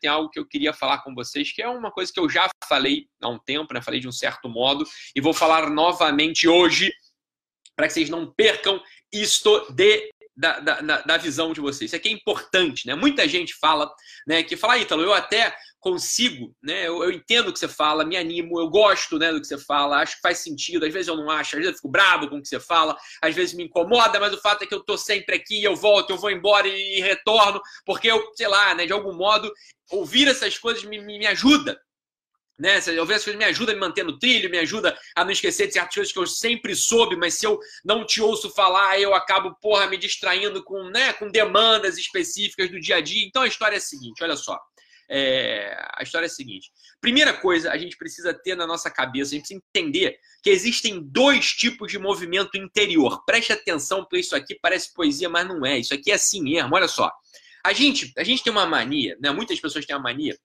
tem algo que eu queria falar com vocês, que é uma coisa que eu já falei há um tempo, né? Falei de um certo modo, e vou falar novamente hoje, para que vocês não percam isto de da, da, da, visão de vocês. Isso aqui é importante, né? Muita gente fala, né? Que fala, ah, Ítalo, eu até consigo, né? Eu, eu, entendo o que você fala, me animo, eu gosto, né, do que você fala, acho que faz sentido. Às vezes eu não acho, às vezes eu fico bravo com o que você fala, às vezes me incomoda, mas o fato é que eu tô sempre aqui, eu volto, eu vou embora e, e retorno, porque eu, sei lá, né, de algum modo, ouvir essas coisas me, me, me ajuda, né? Eu vejo as coisas me ajuda a me manter no trilho, me ajuda a não esquecer de certas coisas que eu sempre soube, mas se eu não te ouço falar, eu acabo, porra, me distraindo com, né, com demandas específicas do dia a dia. Então a história é a seguinte, olha só. É, a história é a seguinte. Primeira coisa, a gente precisa ter na nossa cabeça, a gente precisa entender que existem dois tipos de movimento interior. Preste atenção, porque isso aqui parece poesia, mas não é. Isso aqui é assim mesmo. Olha só. A gente, a gente tem uma mania, né? Muitas pessoas têm uma mania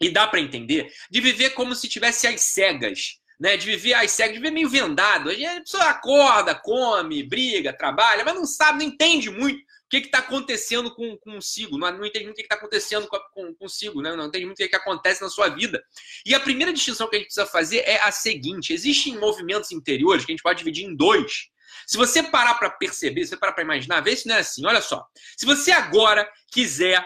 e dá para entender, de viver como se tivesse as cegas. Né, de viver às cegas, de viver meio vendado. A pessoa acorda, come, briga, trabalha, mas não sabe, não entende muito o que está acontecendo com, consigo, não, não entende muito o que está acontecendo com, com, consigo, né? não entende muito o que, que acontece na sua vida. E a primeira distinção que a gente precisa fazer é a seguinte: existem movimentos interiores que a gente pode dividir em dois. Se você parar para perceber, se você parar para imaginar, vê se não é assim. Olha só. Se você agora quiser,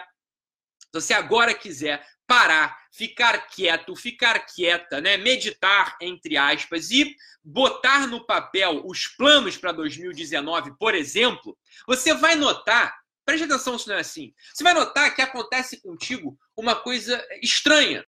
se você agora quiser parar, ficar quieto, ficar quieta, né? meditar, entre aspas, e botar no papel os planos para 2019, por exemplo, você vai notar, preste atenção se não é assim, você vai notar que acontece contigo uma coisa estranha.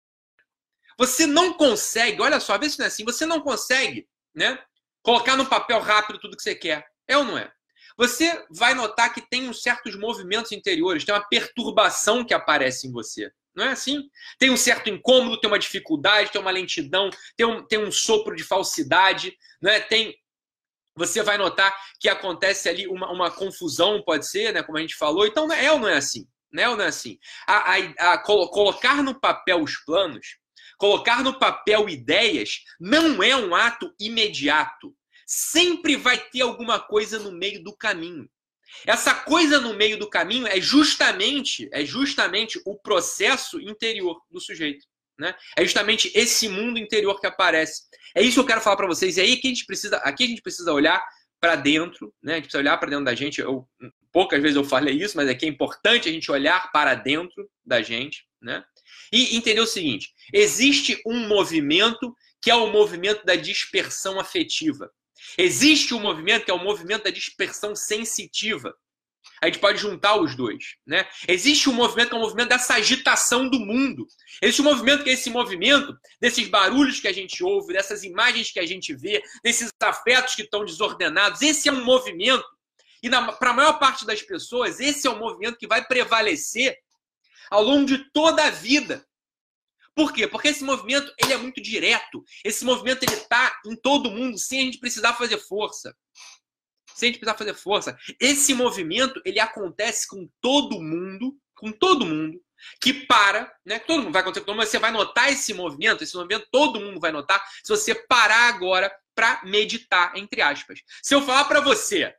Você não consegue, olha só, vê se não é assim, você não consegue né, colocar no papel rápido tudo que você quer. É ou não é? Você vai notar que tem uns certos movimentos interiores, tem uma perturbação que aparece em você. Não é assim? Tem um certo incômodo, tem uma dificuldade, tem uma lentidão, tem um, tem um sopro de falsidade, não é? Tem você vai notar que acontece ali uma, uma confusão, pode ser, né? Como a gente falou. Então, é ou não é assim? Não é ou não é assim? A, a, a, colocar no papel os planos, colocar no papel ideias, não é um ato imediato. Sempre vai ter alguma coisa no meio do caminho. Essa coisa no meio do caminho é justamente, é justamente o processo interior do sujeito. Né? É justamente esse mundo interior que aparece. É isso que eu quero falar para vocês. É aí que a gente precisa, aqui a gente precisa olhar para dentro, né? A gente precisa olhar para dentro da gente. Eu, poucas vezes eu falei isso, mas é que é importante a gente olhar para dentro da gente, né? E entender o seguinte: existe um movimento que é o movimento da dispersão afetiva. Existe um movimento que é o movimento da dispersão sensitiva. A gente pode juntar os dois, né? Existe um movimento que é o um movimento dessa agitação do mundo. Existe um movimento que é esse movimento desses barulhos que a gente ouve, dessas imagens que a gente vê, desses afetos que estão desordenados. Esse é um movimento. E para a maior parte das pessoas, esse é o movimento que vai prevalecer ao longo de toda a vida. Por quê? Porque esse movimento ele é muito direto. Esse movimento ele está em todo mundo sem a gente precisar fazer força. Sem a gente precisar fazer força. Esse movimento ele acontece com todo mundo, com todo mundo que para, né? Todo mundo vai acontecer com todo mundo, mas você vai notar esse movimento, esse movimento todo mundo vai notar se você parar agora para meditar, entre aspas. Se eu falar para você,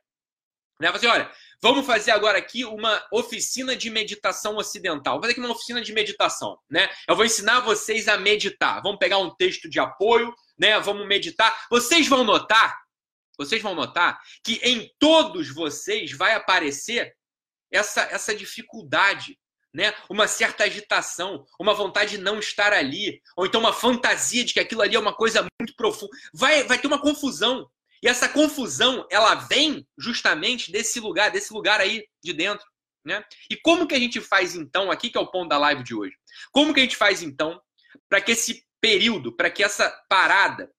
né? Você, olha, Vamos fazer agora aqui uma oficina de meditação ocidental. Vou fazer aqui uma oficina de meditação, né? Eu vou ensinar vocês a meditar. Vamos pegar um texto de apoio, né? Vamos meditar. Vocês vão notar, vocês vão notar que em todos vocês vai aparecer essa essa dificuldade, né? Uma certa agitação, uma vontade de não estar ali, ou então uma fantasia de que aquilo ali é uma coisa muito profunda. Vai vai ter uma confusão. E essa confusão, ela vem justamente desse lugar, desse lugar aí de dentro. Né? E como que a gente faz então, aqui que é o ponto da live de hoje, como que a gente faz então para que esse período, para que essa parada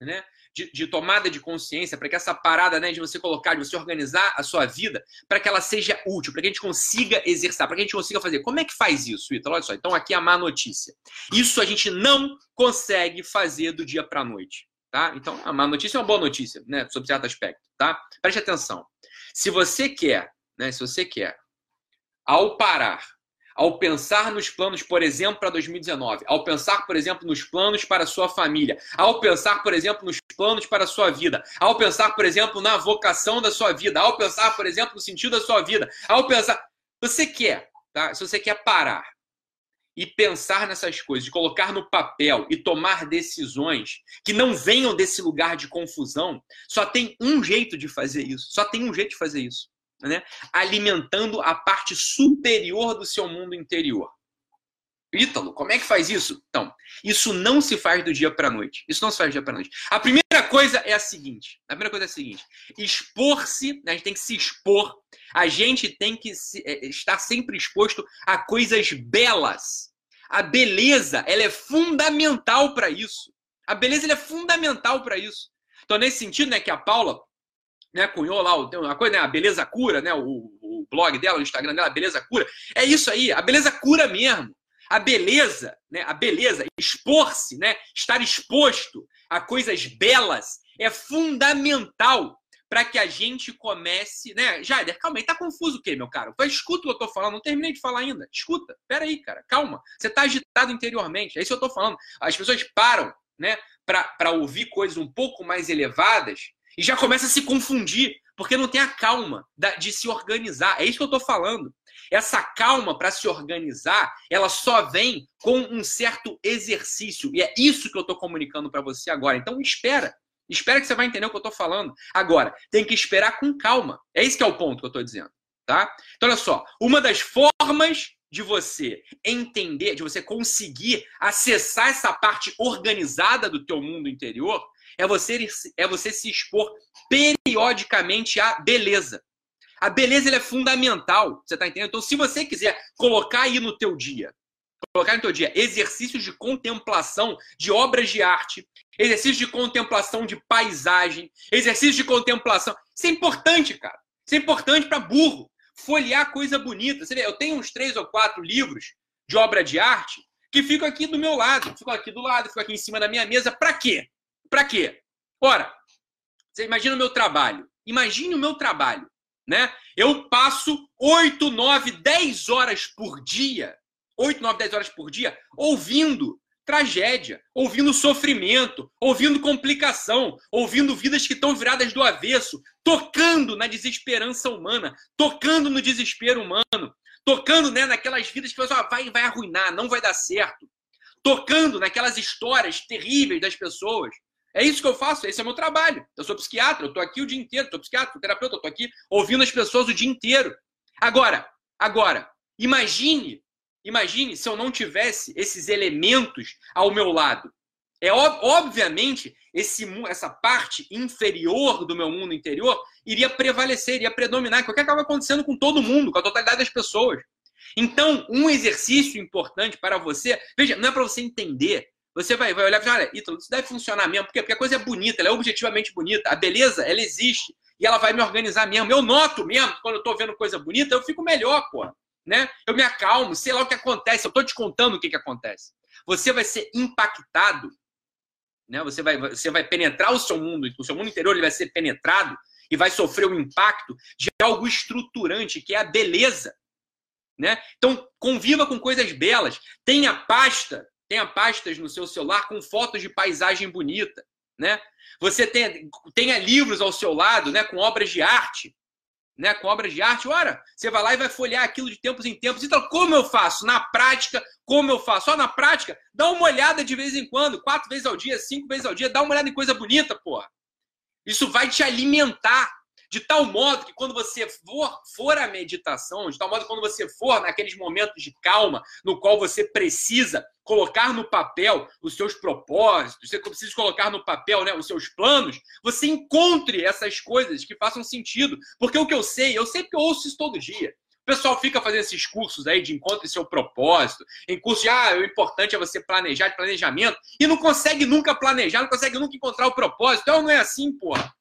né, de, de tomada de consciência, para que essa parada né, de você colocar, de você organizar a sua vida, para que ela seja útil, para que a gente consiga exercer, para que a gente consiga fazer. Como é que faz isso, Ítalo? Olha só, então aqui é a má notícia. Isso a gente não consegue fazer do dia para a noite. Tá? Então, a má notícia é uma boa notícia, né? Sobre certo aspecto, tá? Preste atenção. Se você quer, né? Se você quer, ao parar, ao pensar nos planos, por exemplo, para 2019, ao pensar, por exemplo, nos planos para a sua família, ao pensar, por exemplo, nos planos para a sua vida, ao pensar, por exemplo, na vocação da sua vida, ao pensar, por exemplo, no sentido da sua vida, ao pensar. Você quer, tá? Se você quer parar e pensar nessas coisas, de colocar no papel e tomar decisões que não venham desse lugar de confusão, só tem um jeito de fazer isso. Só tem um jeito de fazer isso. Né? Alimentando a parte superior do seu mundo interior. Ítalo, como é que faz isso? Então, isso não se faz do dia para a noite. Isso não se faz do dia para a noite. A primeira coisa é a seguinte: a primeira coisa é a seguinte: expor-se, né, a gente tem que se expor, a gente tem que se, é, estar sempre exposto a coisas belas. A beleza, ela é fundamental para isso. A beleza é fundamental para isso. Então, nesse sentido, né, que a Paula né, cunhou lá uma coisa, né, a beleza cura, né, o, o blog dela, o Instagram dela, a beleza cura. É isso aí, a beleza cura mesmo. A beleza, né, a beleza, expor-se, né, estar exposto a coisas belas é fundamental para que a gente comece, né? Jader, calma aí, tá confuso o quê, meu caro? Escuta o que eu tô falando, não terminei de falar ainda. Escuta, peraí, cara, calma. Você tá agitado interiormente, é isso que eu tô falando. As pessoas param, né, para ouvir coisas um pouco mais elevadas e já começa a se confundir, porque não tem a calma de se organizar. É isso que eu tô falando. Essa calma para se organizar, ela só vem com um certo exercício. E é isso que eu estou comunicando para você agora. Então, espera. Espera que você vai entender o que eu estou falando. Agora, tem que esperar com calma. É esse que é o ponto que eu estou dizendo. Tá? Então, olha só. Uma das formas de você entender, de você conseguir acessar essa parte organizada do teu mundo interior, é você, é você se expor periodicamente à beleza. A beleza é fundamental, você está entendendo? Então, se você quiser colocar aí no teu dia, colocar no teu dia exercícios de contemplação de obras de arte, exercícios de contemplação de paisagem, exercícios de contemplação, isso é importante, cara. Isso é importante para burro. Folhear coisa bonita. Você vê, eu tenho uns três ou quatro livros de obra de arte que ficam aqui do meu lado, ficam aqui do lado, ficam aqui em cima da minha mesa. Para quê? Para quê? Ora, você imagina o meu trabalho. Imagine o meu trabalho né? Eu passo 8, 9, 10 horas por dia, 8, 9, 10 horas por dia, ouvindo tragédia, ouvindo sofrimento, ouvindo complicação, ouvindo vidas que estão viradas do avesso, tocando na desesperança humana, tocando no desespero humano, tocando né, naquelas vidas que ah, vai, vai arruinar, não vai dar certo, tocando naquelas histórias terríveis das pessoas. É isso que eu faço, esse é o meu trabalho. Eu sou psiquiatra, eu estou aqui o dia inteiro, psiquiatra, terapeuta, eu estou aqui ouvindo as pessoas o dia inteiro. Agora, agora, imagine, imagine se eu não tivesse esses elementos ao meu lado. É obviamente esse essa parte inferior do meu mundo interior iria prevalecer, iria predominar, que é o que acaba acontecendo com todo mundo, com a totalidade das pessoas. Então, um exercício importante para você, veja, não é para você entender, você vai, vai olhar e olha, Ítalo, isso deve funcionar mesmo. Por quê? Porque a coisa é bonita, ela é objetivamente bonita. A beleza, ela existe. E ela vai me organizar mesmo. Eu noto mesmo, quando eu tô vendo coisa bonita, eu fico melhor, pô. Né? Eu me acalmo, sei lá o que acontece. Eu tô te contando o que, que acontece. Você vai ser impactado, né? Você vai, você vai penetrar o seu mundo, o seu mundo interior ele vai ser penetrado e vai sofrer o impacto de algo estruturante, que é a beleza. Né? Então, conviva com coisas belas. Tenha pasta tenha pastas no seu celular com fotos de paisagem bonita, né? Você tenha, tenha livros ao seu lado, né, com obras de arte, né, com obras de arte. Ora, você vai lá e vai folhear aquilo de tempos em tempos. Então, como eu faço? Na prática, como eu faço? Só na prática, dá uma olhada de vez em quando, quatro vezes ao dia, cinco vezes ao dia, dá uma olhada em coisa bonita, porra. Isso vai te alimentar. De tal modo que quando você for, for à meditação, de tal modo que quando você for naqueles momentos de calma, no qual você precisa colocar no papel os seus propósitos, você precisa colocar no papel né, os seus planos, você encontre essas coisas que façam sentido. Porque o que eu sei, eu eu ouço isso todo dia. O pessoal fica fazendo esses cursos aí de encontre seu propósito, em curso de ah, o importante é você planejar, de planejamento, e não consegue nunca planejar, não consegue nunca encontrar o propósito. Então não é assim, porra.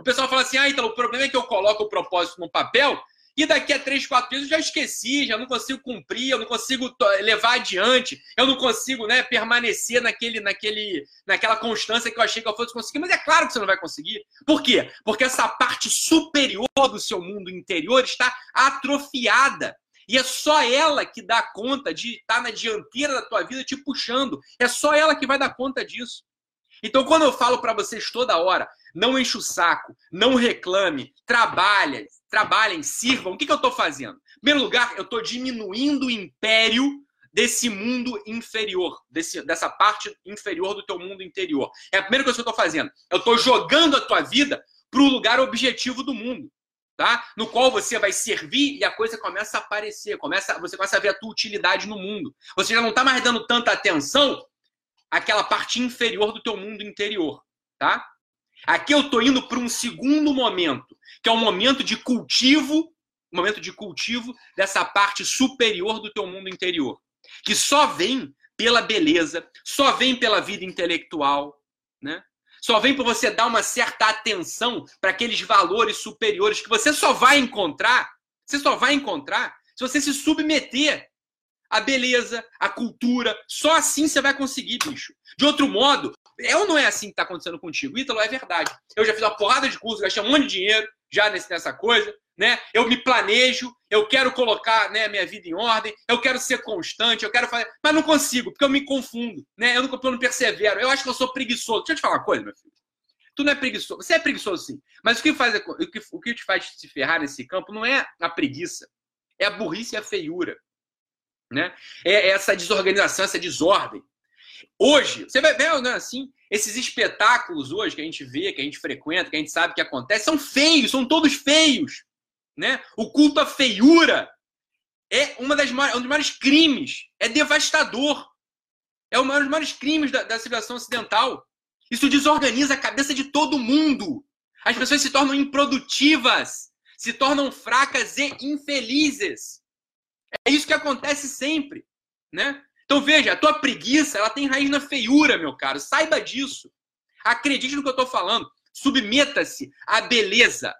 O pessoal fala assim: ah, então o problema é que eu coloco o propósito no papel e daqui a três, quatro dias eu já esqueci, já não consigo cumprir, eu não consigo levar adiante, eu não consigo né, permanecer naquele, naquele, naquela constância que eu achei que eu fosse conseguir. Mas é claro que você não vai conseguir. Por quê? Porque essa parte superior do seu mundo interior está atrofiada. E é só ela que dá conta de estar na dianteira da tua vida te puxando. É só ela que vai dar conta disso. Então, quando eu falo para vocês toda hora, não enche o saco, não reclame, trabalhe, trabalhem, sirvam, o que, que eu estou fazendo? Em primeiro lugar, eu estou diminuindo o império desse mundo inferior, desse, dessa parte inferior do teu mundo interior. É a primeira coisa que eu estou fazendo. Eu estou jogando a tua vida para o lugar objetivo do mundo, tá? No qual você vai servir e a coisa começa a aparecer, começa, você começa a ver a tua utilidade no mundo. Você já não está mais dando tanta atenção àquela parte inferior do teu mundo interior, tá? Aqui eu estou indo para um segundo momento, que é um momento de cultivo, um momento de cultivo dessa parte superior do teu mundo interior, que só vem pela beleza, só vem pela vida intelectual, né? Só vem por você dar uma certa atenção para aqueles valores superiores que você só vai encontrar, você só vai encontrar se você se submeter à beleza, à cultura. Só assim você vai conseguir, bicho. De outro modo, é ou não é assim que está acontecendo contigo? Ítalo, é verdade. Eu já fiz uma porrada de curso, gastei um monte de dinheiro já nessa coisa né? Eu me planejo, eu quero colocar né, minha vida em ordem, eu quero ser constante, eu quero fazer, mas não consigo, porque eu me confundo, né? Eu não, eu não persevero. Eu acho que eu sou preguiçoso. Deixa eu te falar uma coisa, meu filho. Tu não é preguiçoso. Você é preguiçoso, sim. Mas o que, faz, o que, o que te faz se ferrar nesse campo não é a preguiça, é a burrice e a feiura. Né? É essa desorganização, essa desordem. Hoje, você vai ver, né, assim, esses espetáculos hoje que a gente vê, que a gente frequenta, que a gente sabe que acontece, são feios, são todos feios né? O culto à feiura é uma das maiores, um dos maiores crimes, é devastador. É um dos maiores crimes da, da civilização ocidental. Isso desorganiza a cabeça de todo mundo. As pessoas se tornam improdutivas, se tornam fracas e infelizes. É isso que acontece sempre, né? Então veja, a tua preguiça, ela tem raiz na feiura, meu caro. Saiba disso. Acredite no que eu estou falando. Submeta-se à beleza,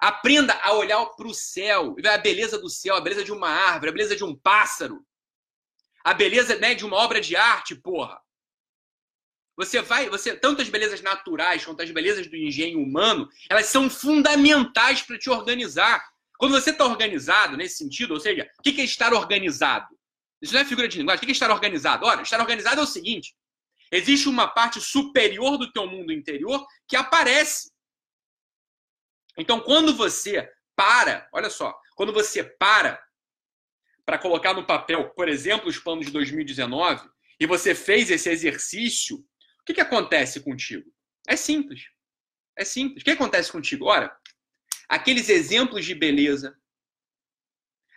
Aprenda a olhar para o céu, a beleza do céu, a beleza de uma árvore, a beleza de um pássaro, a beleza né, de uma obra de arte, porra. Você vai, você tanto as belezas naturais quanto as belezas do engenho humano, elas são fundamentais para te organizar. Quando você está organizado nesse sentido, ou seja, o que é estar organizado? Isso não é figura de linguagem. O que é estar organizado? Olha, estar organizado é o seguinte: existe uma parte superior do teu mundo interior que aparece. Então, quando você para, olha só, quando você para para colocar no papel, por exemplo, os planos de 2019, e você fez esse exercício, o que, que acontece contigo? É simples. É simples. O que acontece contigo? Ora, aqueles exemplos de beleza,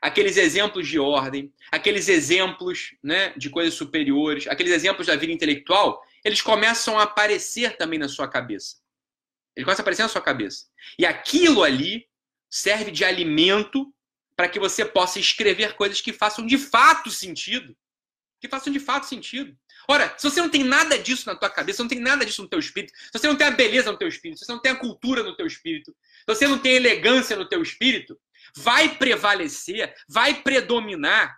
aqueles exemplos de ordem, aqueles exemplos né, de coisas superiores, aqueles exemplos da vida intelectual, eles começam a aparecer também na sua cabeça. Ele começa a aparecer na sua cabeça. E aquilo ali serve de alimento para que você possa escrever coisas que façam de fato sentido. Que façam de fato sentido. Ora, se você não tem nada disso na tua cabeça, não tem nada disso no teu espírito, se você não tem a beleza no teu espírito, se você não tem a cultura no teu espírito, se você não tem a elegância no teu espírito, vai prevalecer, vai predominar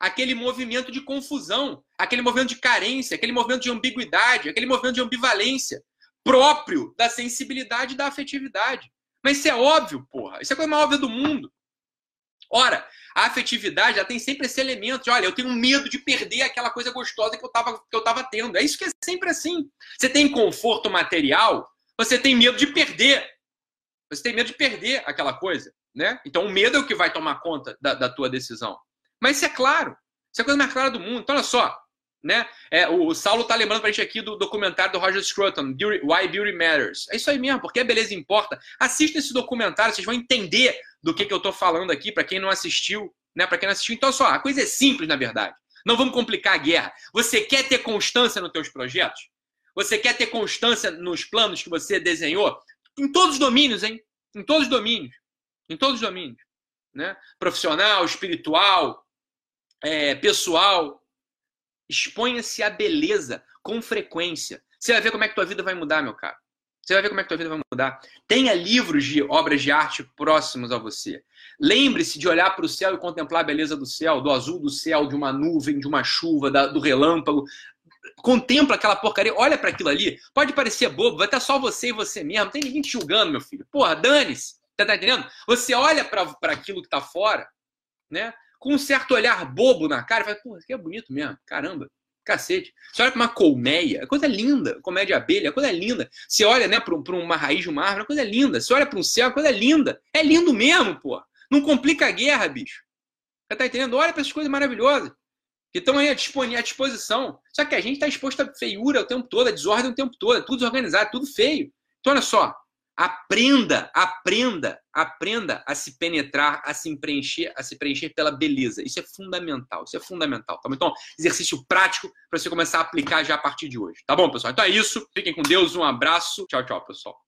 aquele movimento de confusão, aquele movimento de carência, aquele movimento de ambiguidade, aquele movimento de ambivalência próprio da sensibilidade e da afetividade. Mas isso é óbvio, porra. Isso é a coisa mais óbvia do mundo. Ora, a afetividade já tem sempre esse elemento de, olha, eu tenho medo de perder aquela coisa gostosa que eu estava que eu tava tendo. É isso que é sempre assim. Você tem conforto material, você tem medo de perder. Você tem medo de perder aquela coisa, né? Então o medo é o que vai tomar conta da, da tua decisão. Mas isso é claro. Isso é a coisa mais clara do mundo. Então, olha só né? É, o Saulo está lembrando para a gente aqui do documentário do Roger Scruton, Why Beauty Matters. É isso aí mesmo, porque a beleza importa. Assista esse documentário, vocês vão entender do que, que eu estou falando aqui, para quem não assistiu, né? Para quem não assistiu. Então, só, a coisa é simples, na verdade. Não vamos complicar a guerra. Você quer ter constância nos teus projetos? Você quer ter constância nos planos que você desenhou? Em todos os domínios, hein? Em todos os domínios. Em todos os domínios. Né? Profissional, espiritual, é, pessoal, Exponha-se à beleza com frequência. Você vai ver como é que tua vida vai mudar, meu caro. Você vai ver como é que tua vida vai mudar. Tenha livros de obras de arte próximos a você. Lembre-se de olhar para o céu e contemplar a beleza do céu, do azul do céu, de uma nuvem, de uma chuva, da, do relâmpago. Contempla aquela porcaria, olha para aquilo ali. Pode parecer bobo, vai estar só você e você mesmo. Não tem ninguém te julgando, meu filho. Porra, dane-se. Tá, tá entendendo? Você olha para aquilo que está fora, né? com um certo olhar bobo na cara e fala, pô, isso aqui é bonito mesmo, caramba, cacete. Você olha para uma colmeia, é coisa linda, colmeia de abelha, é coisa linda. Você olha né, para uma raiz de uma árvore, é coisa linda. Você olha para um céu, é coisa linda. É lindo mesmo, pô. Não complica a guerra, bicho. Você tá entendendo? Olha para essas coisas maravilhosas. que estão aí à disposição. Só que a gente está exposto a feiura o tempo todo, a desordem o tempo todo, é tudo desorganizado, tudo feio. Então, olha só, aprenda, aprenda, aprenda a se penetrar, a se preencher, a se preencher pela beleza. Isso é fundamental, isso é fundamental. Tá Então, exercício prático para você começar a aplicar já a partir de hoje. Tá bom, pessoal? Então é isso. Fiquem com Deus, um abraço. Tchau, tchau, pessoal.